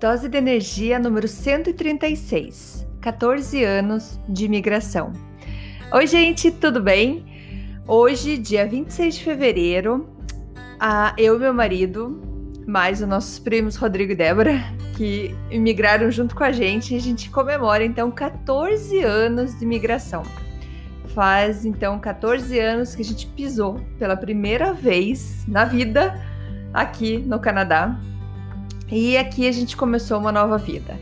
Dose de energia número 136. 14 anos de imigração. Oi, gente, tudo bem? Hoje, dia 26 de fevereiro, a, eu e meu marido, mais os nossos primos Rodrigo e Débora, que imigraram junto com a gente, a gente comemora então 14 anos de imigração. Faz então 14 anos que a gente pisou pela primeira vez na vida aqui no Canadá. E aqui a gente começou uma nova vida.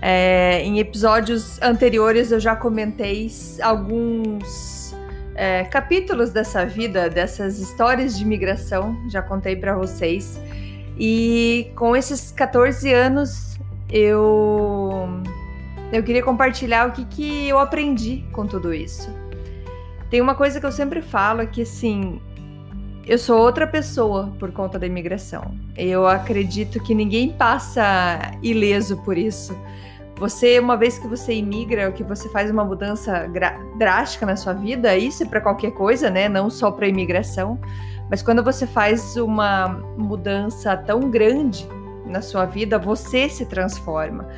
É, em episódios anteriores eu já comentei alguns é, capítulos dessa vida, dessas histórias de imigração, já contei para vocês. E com esses 14 anos eu eu queria compartilhar o que, que eu aprendi com tudo isso. Tem uma coisa que eu sempre falo é que assim, eu sou outra pessoa por conta da imigração. Eu acredito que ninguém passa ileso por isso. Você, uma vez que você imigra, que você faz uma mudança drástica na sua vida, isso é para qualquer coisa, né? Não só para imigração, mas quando você faz uma mudança tão grande na sua vida, você se transforma.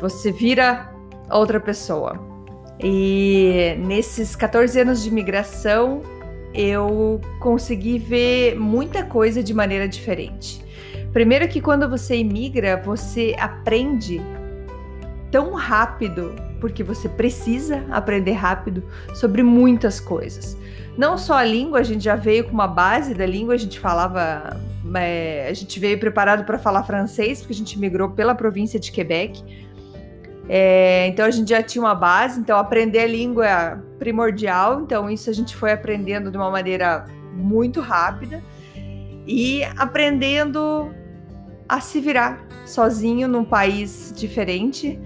Você vira outra pessoa. E nesses 14 anos de imigração, eu consegui ver muita coisa de maneira diferente. Primeiro que quando você imigra, você aprende tão rápido, porque você precisa aprender rápido sobre muitas coisas. Não só a língua, a gente já veio com uma base da língua, a gente falava, é, a gente veio preparado para falar francês, porque a gente migrou pela província de Quebec. É, então a gente já tinha uma base, então aprender a língua é primordial, então isso a gente foi aprendendo de uma maneira muito rápida e aprendendo a se virar sozinho num país diferente,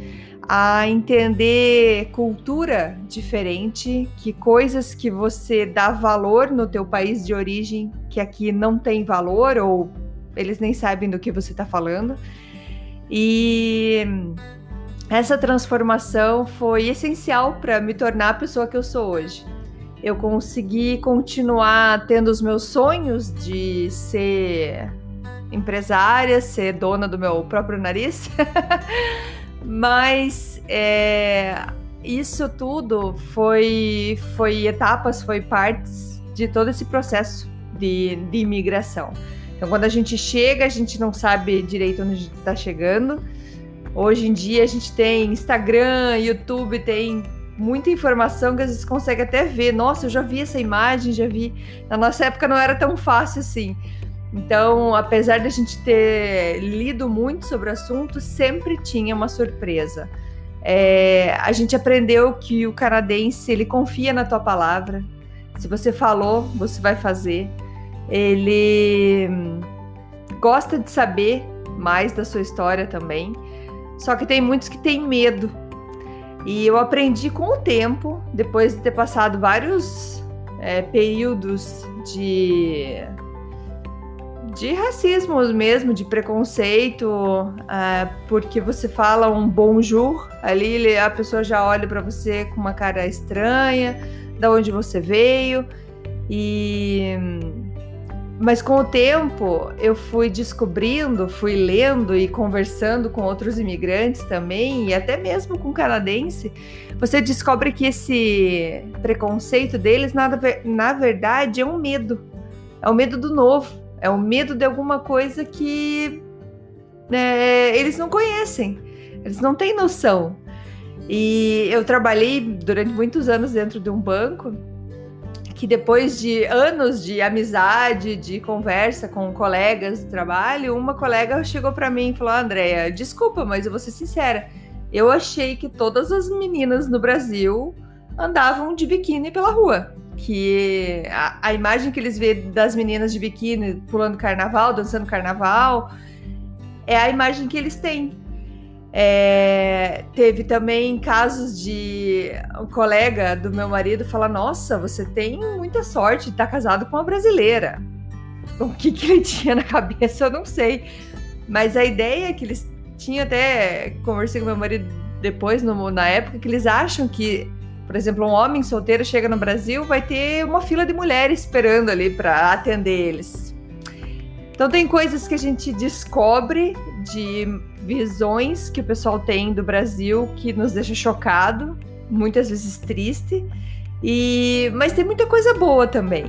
a entender cultura diferente, que coisas que você dá valor no teu país de origem que aqui não tem valor ou eles nem sabem do que você está falando. E essa transformação foi essencial para me tornar a pessoa que eu sou hoje. Eu consegui continuar tendo os meus sonhos de ser empresária, ser dona do meu próprio nariz, mas é, isso tudo foi, foi etapas, foi partes de todo esse processo de, de imigração. Então, quando a gente chega, a gente não sabe direito onde está chegando. Hoje em dia, a gente tem Instagram, YouTube, tem muita informação que às vezes consegue até ver. Nossa, eu já vi essa imagem, já vi. Na nossa época não era tão fácil assim. Então, apesar de a gente ter lido muito sobre o assunto, sempre tinha uma surpresa. É, a gente aprendeu que o canadense ele confia na tua palavra. Se você falou, você vai fazer. Ele gosta de saber mais da sua história também. Só que tem muitos que têm medo. E eu aprendi com o tempo, depois de ter passado vários é, períodos de de racismo mesmo, de preconceito, uh, porque você fala um bonjour, ali a pessoa já olha para você com uma cara estranha, da onde você veio, e mas com o tempo eu fui descobrindo, fui lendo e conversando com outros imigrantes também, e até mesmo com canadense, você descobre que esse preconceito deles, nada, na verdade, é um medo. É o medo do novo é o medo de alguma coisa que é, eles não conhecem, eles não têm noção. E eu trabalhei durante muitos anos dentro de um banco que depois de anos de amizade, de conversa com colegas de trabalho, uma colega chegou para mim e falou: "Andréia, desculpa, mas eu vou ser sincera, eu achei que todas as meninas no Brasil andavam de biquíni pela rua. Que a, a imagem que eles vê das meninas de biquíni pulando carnaval, dançando carnaval, é a imagem que eles têm. É, teve também casos de um colega do meu marido falar: Nossa, você tem muita sorte de estar casado com uma brasileira. O que, que ele tinha na cabeça, eu não sei. Mas a ideia é que eles tinham até. Conversei com meu marido depois, no, na época, que eles acham que, por exemplo, um homem solteiro chega no Brasil, vai ter uma fila de mulheres esperando ali para atender eles. Então, tem coisas que a gente descobre de visões que o pessoal tem do Brasil que nos deixa chocado, muitas vezes triste. E mas tem muita coisa boa também.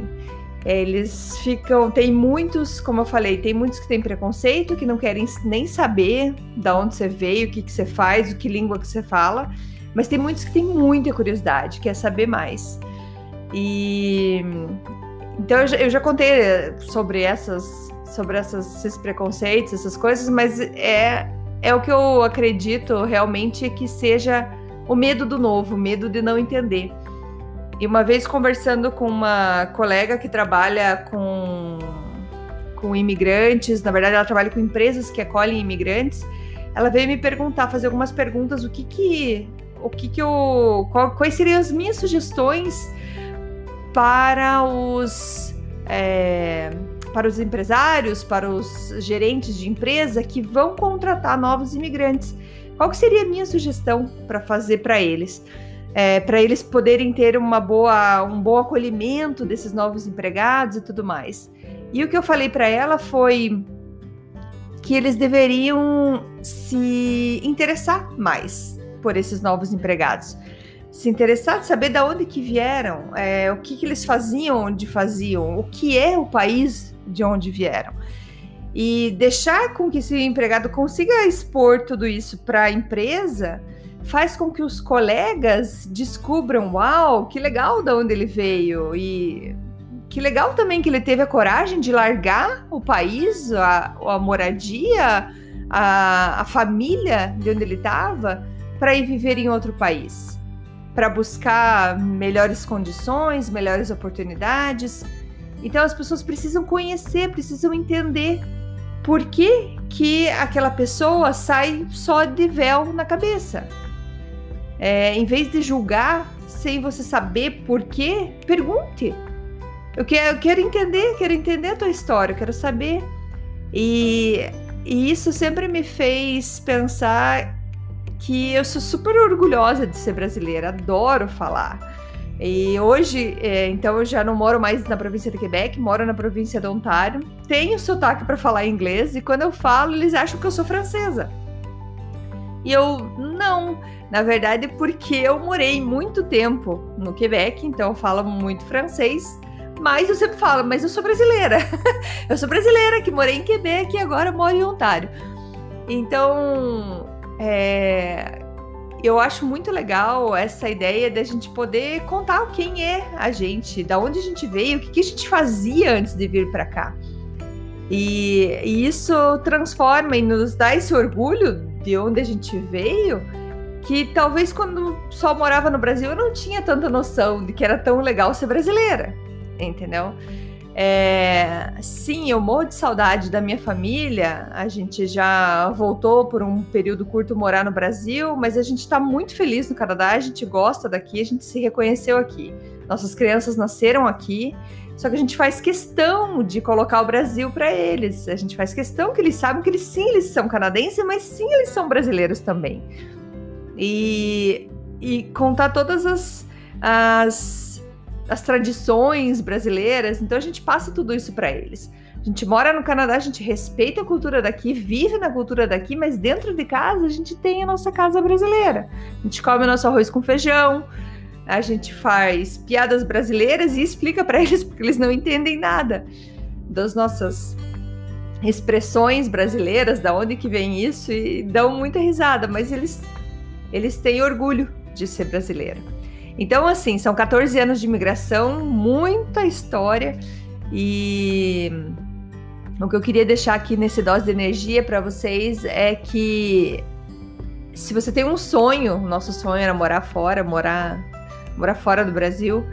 Eles ficam, tem muitos, como eu falei, tem muitos que têm preconceito, que não querem nem saber da onde você veio, o que, que você faz, o que língua que você fala, mas tem muitos que têm muita curiosidade, quer saber mais. E então eu já, eu já contei sobre essas, sobre essas, esses preconceitos, essas coisas, mas é é o que eu acredito realmente que seja o medo do novo, o medo de não entender. E uma vez conversando com uma colega que trabalha com, com imigrantes, na verdade ela trabalha com empresas que acolhem imigrantes, ela veio me perguntar, fazer algumas perguntas, o que que, o que que eu, qual, quais seriam as minhas sugestões para os é, para os empresários, para os gerentes de empresa que vão contratar novos imigrantes. Qual que seria a minha sugestão para fazer para eles? é, para eles poderem ter uma boa, um bom acolhimento desses novos empregados e tudo mais. E o que eu falei para ela foi que eles deveriam se interessar mais por esses novos empregados, se interessar, saber de onde que vieram, é, o que, que eles faziam, onde faziam, o que é o país de onde vieram e deixar com que esse empregado consiga expor tudo isso para a empresa faz com que os colegas descubram, uau, que legal de onde ele veio e que legal também que ele teve a coragem de largar o país, a, a moradia, a, a família de onde ele estava para ir viver em outro país, para buscar melhores condições, melhores oportunidades. Então as pessoas precisam conhecer, precisam entender por que, que aquela pessoa sai só de véu na cabeça. É, em vez de julgar sem você saber por quê, pergunte. Eu quero, eu quero entender, quero entender a tua história, quero saber. E, e isso sempre me fez pensar que eu sou super orgulhosa de ser brasileira, adoro falar. E hoje, é, então, eu já não moro mais na província de Quebec, moro na província de Ontário. Tenho sotaque para falar inglês e quando eu falo, eles acham que eu sou francesa. E eu, não, na verdade, porque eu morei muito tempo no Quebec, então eu falo muito francês, mas eu sempre falo, mas eu sou brasileira. eu sou brasileira que morei em Quebec e agora moro em Ontário. Então, é, eu acho muito legal essa ideia da gente poder contar quem é a gente, da onde a gente veio, o que, a gente fazia antes de vir para cá. E, e, isso transforma e nos dá esse orgulho de onde a gente veio, que talvez quando só morava no Brasil eu não tinha tanta noção de que era tão legal ser brasileira, entendeu? É, sim, eu morro de saudade da minha família. A gente já voltou por um período curto morar no Brasil, mas a gente está muito feliz no Canadá. A gente gosta daqui, a gente se reconheceu aqui. Nossas crianças nasceram aqui só que a gente faz questão de colocar o Brasil para eles. A gente faz questão que eles saibam que eles sim, eles são canadenses, mas sim, eles são brasileiros também. E, e contar todas as, as, as tradições brasileiras. Então a gente passa tudo isso para eles. A gente mora no Canadá, a gente respeita a cultura daqui, vive na cultura daqui, mas dentro de casa a gente tem a nossa casa brasileira. A gente come o nosso arroz com feijão, a gente faz piadas brasileiras e explica para eles porque eles não entendem nada das nossas expressões brasileiras, da onde que vem isso e dão muita risada, mas eles eles têm orgulho de ser brasileiro. Então assim, são 14 anos de imigração, muita história e o que eu queria deixar aqui nesse dose de energia para vocês é que se você tem um sonho, nosso sonho era morar fora, morar morar fora do Brasil,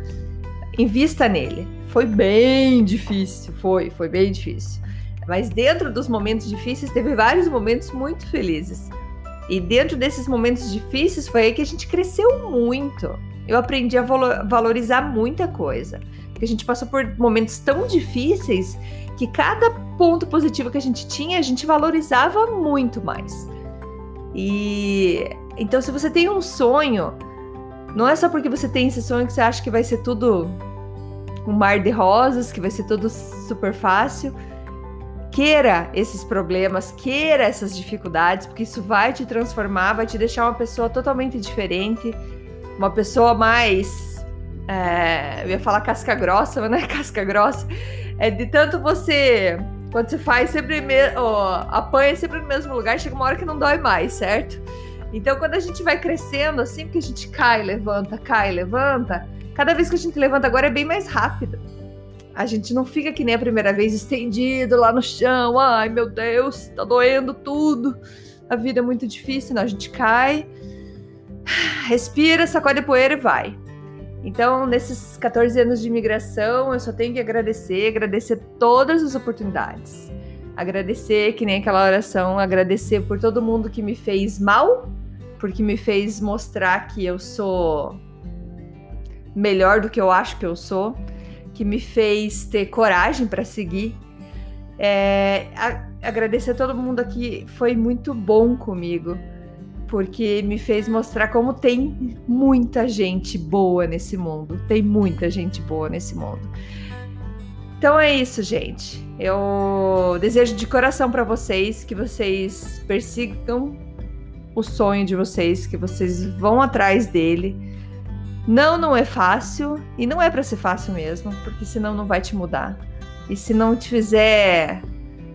invista nele. Foi bem difícil, foi, foi bem difícil. Mas dentro dos momentos difíceis, teve vários momentos muito felizes. E dentro desses momentos difíceis, foi aí que a gente cresceu muito. Eu aprendi a valorizar muita coisa. Porque a gente passou por momentos tão difíceis que cada ponto positivo que a gente tinha, a gente valorizava muito mais. E então, se você tem um sonho, não é só porque você tem esse sonho que você acha que vai ser tudo um mar de rosas, que vai ser tudo super fácil. Queira esses problemas, queira essas dificuldades, porque isso vai te transformar, vai te deixar uma pessoa totalmente diferente, uma pessoa mais. É, eu ia falar casca grossa, mas não é casca grossa. É de tanto você. Quando você faz sempre. Oh, apanha sempre no mesmo lugar, chega uma hora que não dói mais, certo? Então, quando a gente vai crescendo, assim, que a gente cai, levanta, cai, levanta, cada vez que a gente levanta agora é bem mais rápido. A gente não fica que nem a primeira vez estendido lá no chão, ai meu Deus, tá doendo tudo, a vida é muito difícil. Não, a gente cai, respira, sacode poeira e vai. Então, nesses 14 anos de imigração, eu só tenho que agradecer, agradecer todas as oportunidades. Agradecer, que nem aquela oração, agradecer por todo mundo que me fez mal porque me fez mostrar que eu sou melhor do que eu acho que eu sou, que me fez ter coragem para seguir. É, a, agradecer a todo mundo aqui, foi muito bom comigo, porque me fez mostrar como tem muita gente boa nesse mundo, tem muita gente boa nesse mundo. Então é isso, gente. Eu desejo de coração para vocês que vocês persigam o sonho de vocês, que vocês vão atrás dele. Não, não é fácil e não é para ser fácil mesmo, porque senão não vai te mudar. E se não te fizer,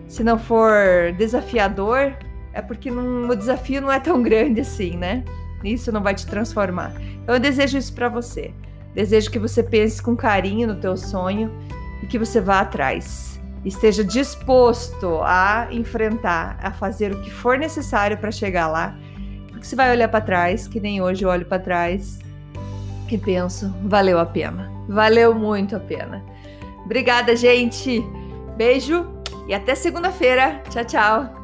se não for desafiador, é porque não, o desafio não é tão grande assim, né? Isso não vai te transformar. Então eu desejo isso para você. Desejo que você pense com carinho no teu sonho e que você vá atrás. Esteja disposto a enfrentar, a fazer o que for necessário para chegar lá que você vai olhar para trás, que nem hoje eu olho para trás e penso, valeu a pena. Valeu muito a pena. Obrigada, gente. Beijo e até segunda-feira. Tchau, tchau.